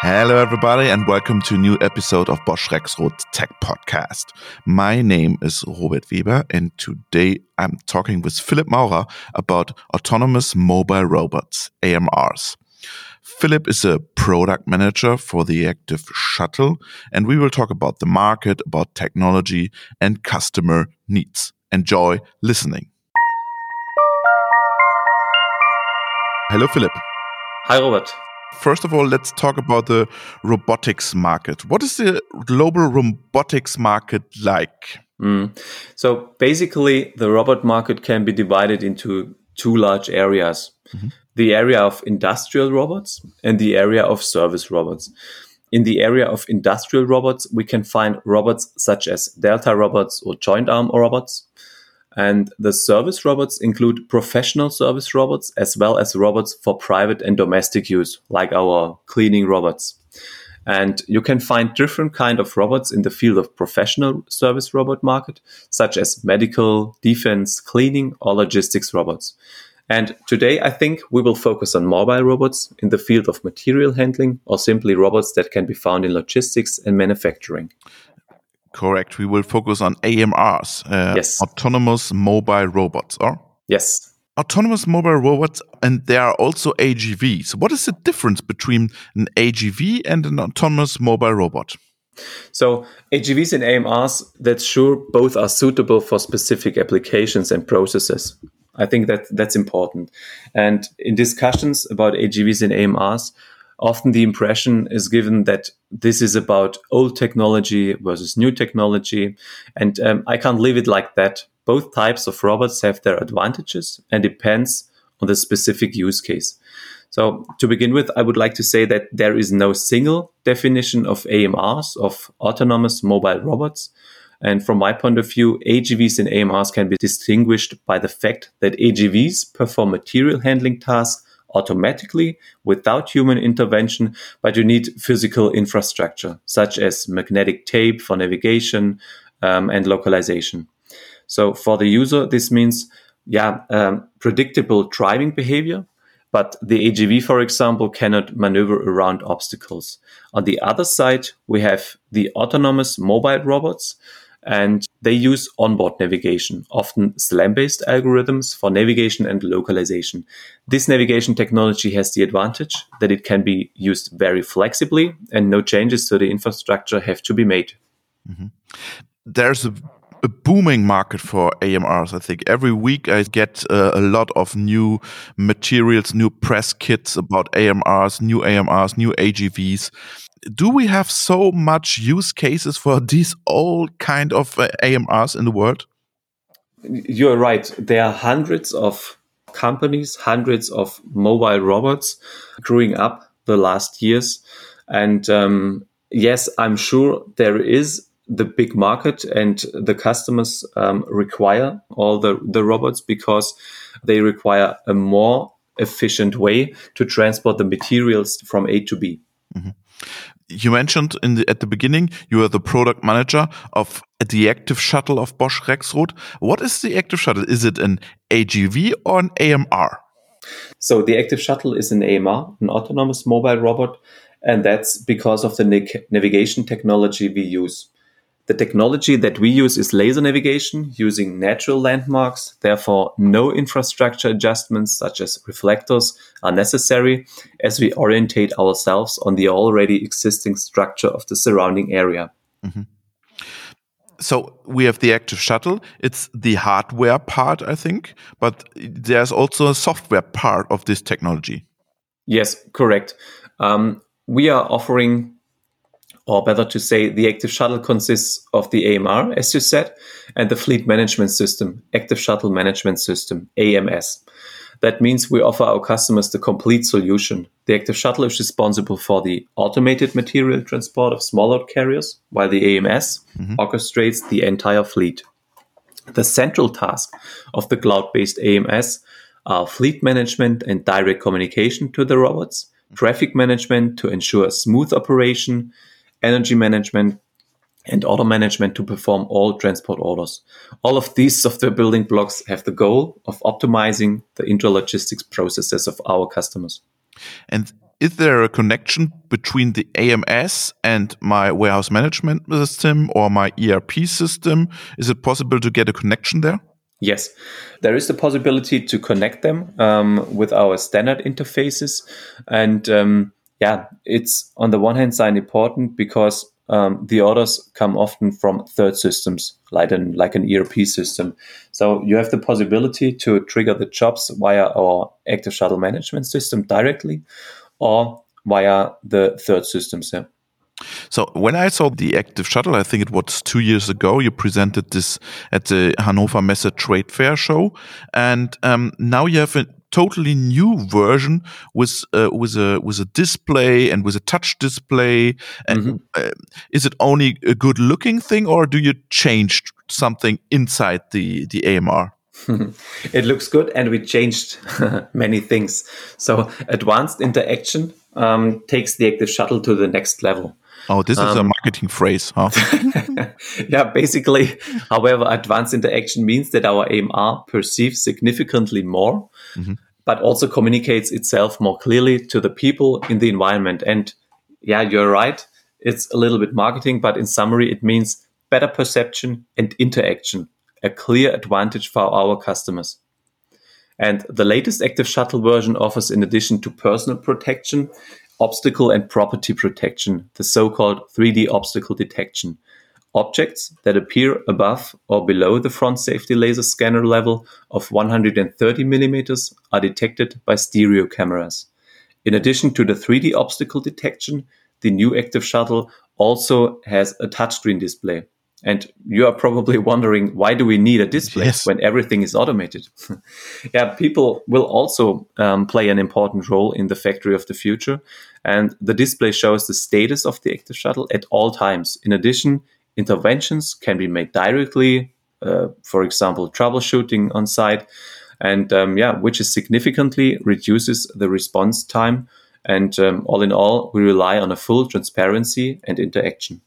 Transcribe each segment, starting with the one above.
Hello, everybody, and welcome to a new episode of Bosch Rexroth Tech Podcast. My name is Robert Weber, and today I'm talking with Philip Maurer about autonomous mobile robots, AMRs. Philip is a product manager for the Active Shuttle, and we will talk about the market, about technology, and customer needs. Enjoy listening. Hello, Philip. Hi, Robert. First of all, let's talk about the robotics market. What is the global robotics market like? Mm. So basically, the robot market can be divided into two large areas mm-hmm. the area of industrial robots and the area of service robots. In the area of industrial robots, we can find robots such as Delta robots or joint arm robots. And the service robots include professional service robots as well as robots for private and domestic use, like our cleaning robots. And you can find different kind of robots in the field of professional service robot market, such as medical, defense, cleaning, or logistics robots. And today, I think we will focus on mobile robots in the field of material handling or simply robots that can be found in logistics and manufacturing. Correct. We will focus on AMRs, uh, yes. autonomous mobile robots, or? Yes. Autonomous mobile robots, and there are also AGVs. What is the difference between an AGV and an autonomous mobile robot? So AGVs and AMRs, that's sure both are suitable for specific applications and processes. I think that that's important. And in discussions about AGVs and AMRs, often the impression is given that this is about old technology versus new technology. And um, I can't leave it like that. Both types of robots have their advantages and depends on the specific use case. So to begin with, I would like to say that there is no single definition of AMRs, of autonomous mobile robots. And from my point of view, AGVs and AMRs can be distinguished by the fact that AGVs perform material handling tasks automatically without human intervention, but you need physical infrastructure such as magnetic tape for navigation um, and localization. So for the user, this means yeah, um, predictable driving behavior, but the AGV, for example, cannot maneuver around obstacles. On the other side, we have the autonomous mobile robots, and they use onboard navigation, often SLAM based algorithms for navigation and localization. This navigation technology has the advantage that it can be used very flexibly and no changes to the infrastructure have to be made. Mm-hmm. There's a a booming market for AMRs. I think every week I get uh, a lot of new materials, new press kits about AMRs, new AMRs, new AGVs do we have so much use cases for these old kind of uh, AMRs in the world? You're right. There are hundreds of companies, hundreds of mobile robots growing up the last years. And um, yes, I'm sure there is the big market and the customers um, require all the, the robots because they require a more efficient way to transport the materials from A to B. Mm -hmm you mentioned in the, at the beginning you are the product manager of the active shuttle of Bosch Rexroth. What is the active shuttle? Is it an AGV or an AMR? So the active shuttle is an AMR, an autonomous mobile robot, and that's because of the navigation technology we use. The technology that we use is laser navigation using natural landmarks. Therefore, no infrastructure adjustments such as reflectors are necessary as we orientate ourselves on the already existing structure of the surrounding area. Mm-hmm. So we have the active shuttle. It's the hardware part, I think, but there's also a software part of this technology. Yes, correct. Um, we are offering or better to say, the active shuttle consists of the AMR, as you said, and the fleet management system, active shuttle management system, AMS. That means we offer our customers the complete solution. The active shuttle is responsible for the automated material transport of smaller carriers, while the AMS mm-hmm. orchestrates the entire fleet. The central task of the cloud based AMS are fleet management and direct communication to the robots, traffic management to ensure smooth operation, energy management, and order management to perform all transport orders. All of these software building blocks have the goal of optimizing the intralogistics processes of our customers. And is there a connection between the AMS and my warehouse management system or my ERP system? Is it possible to get a connection there? Yes, there is the possibility to connect them um, with our standard interfaces. And um, yeah, it's on the one hand side important because um, the orders come often from third systems, like an, like an ERP system. So you have the possibility to trigger the jobs via our active shuttle management system directly or via the third systems. Yeah. So when I saw the active shuttle, I think it was two years ago, you presented this at the Hannover Messe Trade Fair show, and um, now you have a totally new version with uh, with a with a display and with a touch display. And mm -hmm. uh, is it only a good looking thing, or do you change something inside the the AMR? it looks good, and we changed many things. So advanced interaction um, takes the active shuttle to the next level. Oh, this is um, a marketing phrase, huh? yeah, basically. However, advanced interaction means that our AMR perceives significantly more, mm-hmm. but also communicates itself more clearly to the people in the environment. And yeah, you're right. It's a little bit marketing, but in summary, it means better perception and interaction, a clear advantage for our customers. And the latest Active Shuttle version offers, in addition to personal protection, obstacle and property protection, the so-called 3D obstacle detection. Objects that appear above or below the front safety laser scanner level of 130 millimeters are detected by stereo cameras. In addition to the 3D obstacle detection, the new Active Shuttle also has a touchscreen display. And you are probably wondering why do we need a display yes. when everything is automated? yeah, people will also um, play an important role in the factory of the future. And the display shows the status of the active shuttle at all times. In addition, interventions can be made directly, uh, for example, troubleshooting on site, and um, yeah, which is significantly reduces the response time. And um, all in all, we rely on a full transparency and interaction.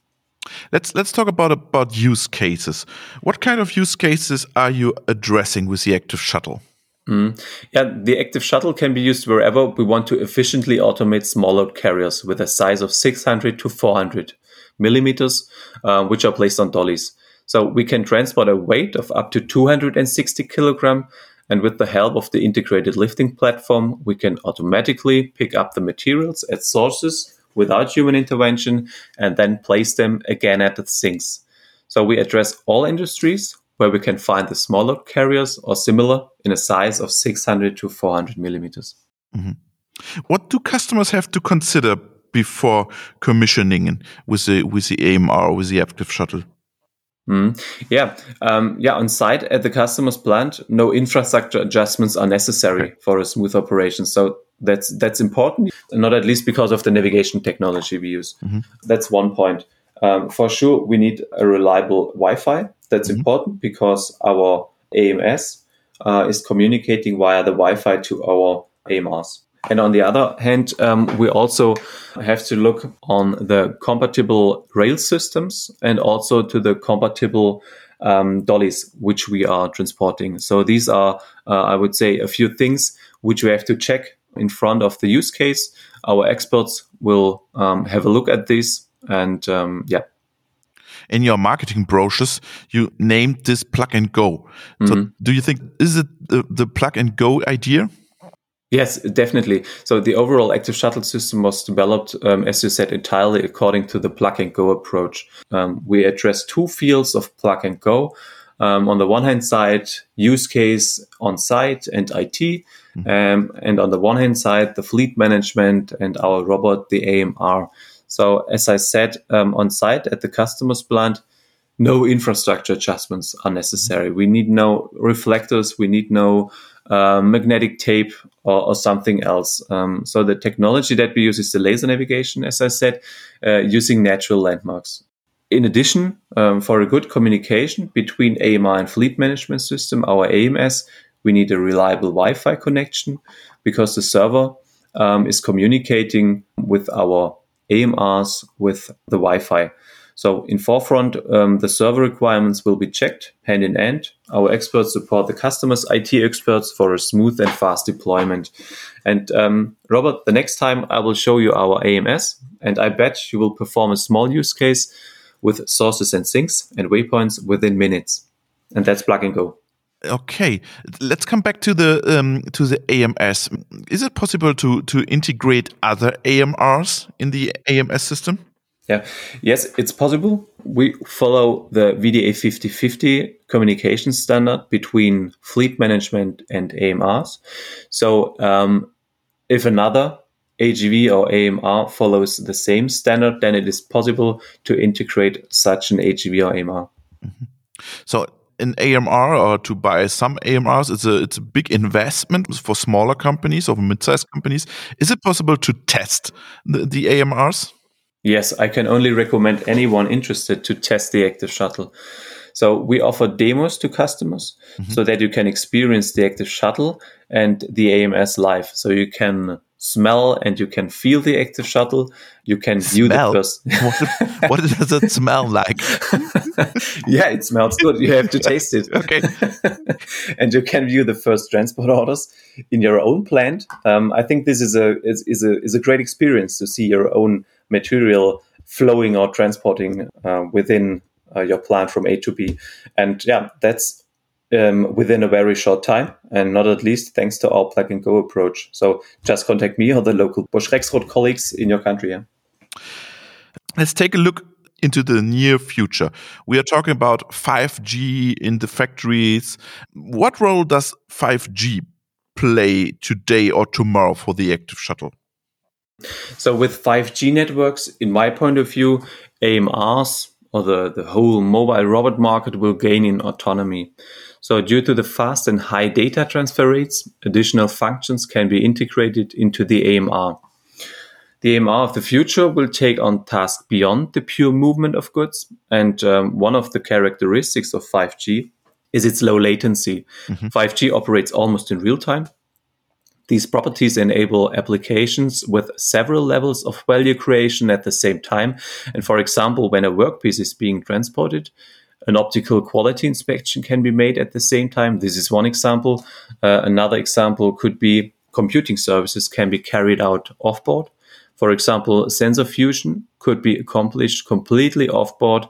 Let's let's talk about about use cases. What kind of use cases are you addressing with the active shuttle? Mm. Yeah, the active shuttle can be used wherever we want to efficiently automate small load carriers with a size of 600 to 400 millimeters, uh, which are placed on dollies. So we can transport a weight of up to 260 kilogram, and with the help of the integrated lifting platform, we can automatically pick up the materials at sources without human intervention and then place them again at the sinks. So we address all industries where we can find the smaller carriers or similar in a size of 600 to 400 millimeters. Mm-hmm. What do customers have to consider before commissioning with the with the AMR with the active shuttle? Mm. Yeah, um, yeah. On site at the customer's plant, no infrastructure adjustments are necessary for a smooth operation. So that's that's important, not at least because of the navigation technology we use. Mm-hmm. That's one point. Um, for sure, we need a reliable Wi-Fi. That's mm-hmm. important because our AMS uh, is communicating via the Wi-Fi to our AMRs. And on the other hand, um, we also have to look on the compatible rail systems and also to the compatible um, dollies which we are transporting. So these are, uh, I would say, a few things which we have to check in front of the use case. Our experts will um, have a look at this and um, yeah. In your marketing brochures, you named this plug and go. So, mm -hmm. do you think is it the, the plug and go idea? Yes, definitely. So the overall active shuttle system was developed, um, as you said, entirely according to the plug and go approach. Um, we address two fields of plug and go. Um, on the one hand side, use case on site and IT. Mm-hmm. Um, and on the one hand side, the fleet management and our robot, the AMR. So as I said, um, on site at the customer's plant, no infrastructure adjustments are necessary. Mm-hmm. We need no reflectors. We need no uh, magnetic tape or, or something else. Um, so the technology that we use is the laser navigation, as I said, uh, using natural landmarks. In addition, um, for a good communication between AMR and fleet management system, our AMS, we need a reliable Wi-Fi connection because the server um, is communicating with our AMRs with the Wi-Fi. So in forefront, um, the server requirements will be checked hand in hand. Our experts support the customers' IT experts for a smooth and fast deployment. And um, Robert, the next time I will show you our AMS, and I bet you will perform a small use case with sources and sinks and waypoints within minutes. And that's plug and go. Okay, let's come back to the um, to the AMS. Is it possible to to integrate other AMRs in the AMS system? Yeah, yes, it's possible. We follow the VDA 5050 communication standard between fleet management and AMRs. So, um, if another AGV or AMR follows the same standard, then it is possible to integrate such an AGV or AMR. Mm -hmm. So, an AMR or to buy some AMRs, it's a it's a big investment for smaller companies or mid-sized companies. Is it possible to test the, the AMRs? Yes, I can only recommend anyone interested to test the Active Shuttle. So we offer demos to customers mm-hmm. so that you can experience the Active Shuttle and the AMS live. So you can smell and you can feel the active shuttle. You can view smell. the first. what, what, does it smell like? yeah, it smells good. You have to taste it. okay. and you can view the first transport orders in your own plant. Um, I think this is a is, is a is a great experience to see your own material flowing or transporting uh, within uh, your plant from A to B. And yeah, that's um, within a very short time, and not at least thanks to our plug and go approach. So just contact me or the local Bosch Rexroth colleagues in your country. Yeah. Let's take a look into the near future. We are talking about 5G in the factories. What role does 5G play today or tomorrow for the active shuttle? So, with 5G networks, in my point of view, AMRs or the, the whole mobile robot market will gain in autonomy. So due to the fast and high data transfer rates, additional functions can be integrated into the AMR. The AMR of the future will take on tasks beyond the pure movement of goods. And um, one of the characteristics of 5G is its low latency. Mm-hmm. 5G operates almost in real time. These properties enable applications with several levels of value creation at the same time. And for example, when a workpiece is being transported, an optical quality inspection can be made at the same time. This is one example. Uh, another example could be computing services can be carried out offboard. For example, sensor fusion could be accomplished completely offboard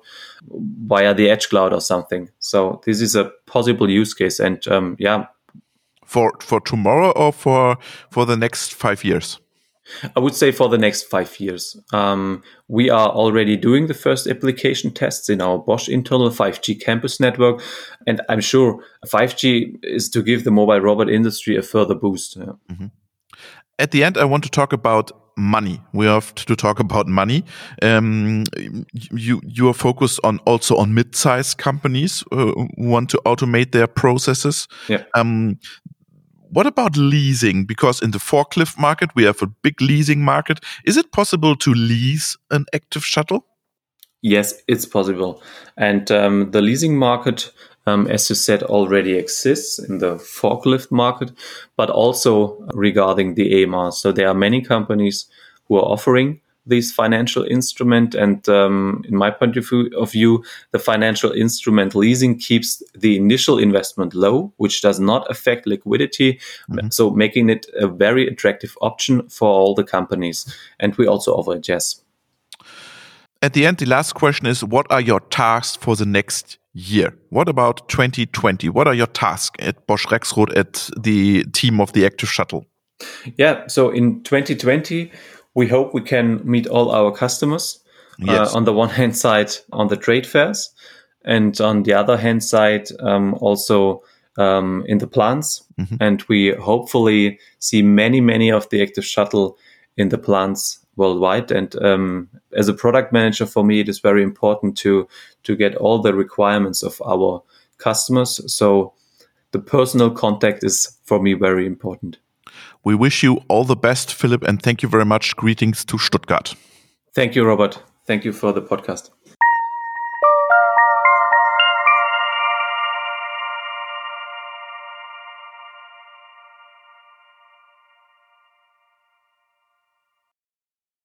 via the edge cloud or something. So this is a possible use case. And um, yeah, for for tomorrow or for for the next five years. I would say for the next five years. Um, we are already doing the first application tests in our Bosch internal 5G campus network. And I'm sure 5G is to give the mobile robot industry a further boost. Yeah. Mm -hmm. At the end, I want to talk about money. We have to talk about money. Um, you you are focused on also on mid-sized companies uh, who want to automate their processes. Yeah. Um, what about leasing? Because in the forklift market, we have a big leasing market. Is it possible to lease an active shuttle? Yes, it's possible. And um, the leasing market, um, as you said, already exists in the forklift market, but also regarding the AMR. So there are many companies who are offering this financial instrument. And um, in my point of view, of view, the financial instrument leasing keeps the initial investment low, which does not affect liquidity. Mm-hmm. So making it a very attractive option for all the companies. And we also offer it, yes. At the end, the last question is what are your tasks for the next year? What about 2020? What are your tasks at Bosch Rexroth at the team of the Active Shuttle? Yeah, so in 2020, we hope we can meet all our customers. Uh, yes. Uh, on the one hand side, on the trade fairs, and on the other hand side, um, also um, in the plants. Mm-hmm. And we hopefully see many, many of the active shuttle in the plants worldwide. And um, as a product manager, for me, it is very important to to get all the requirements of our customers. So the personal contact is for me very important. We wish you all the best, Philip, and thank you very much. Greetings to Stuttgart. Thank you, Robert. Thank you for the podcast.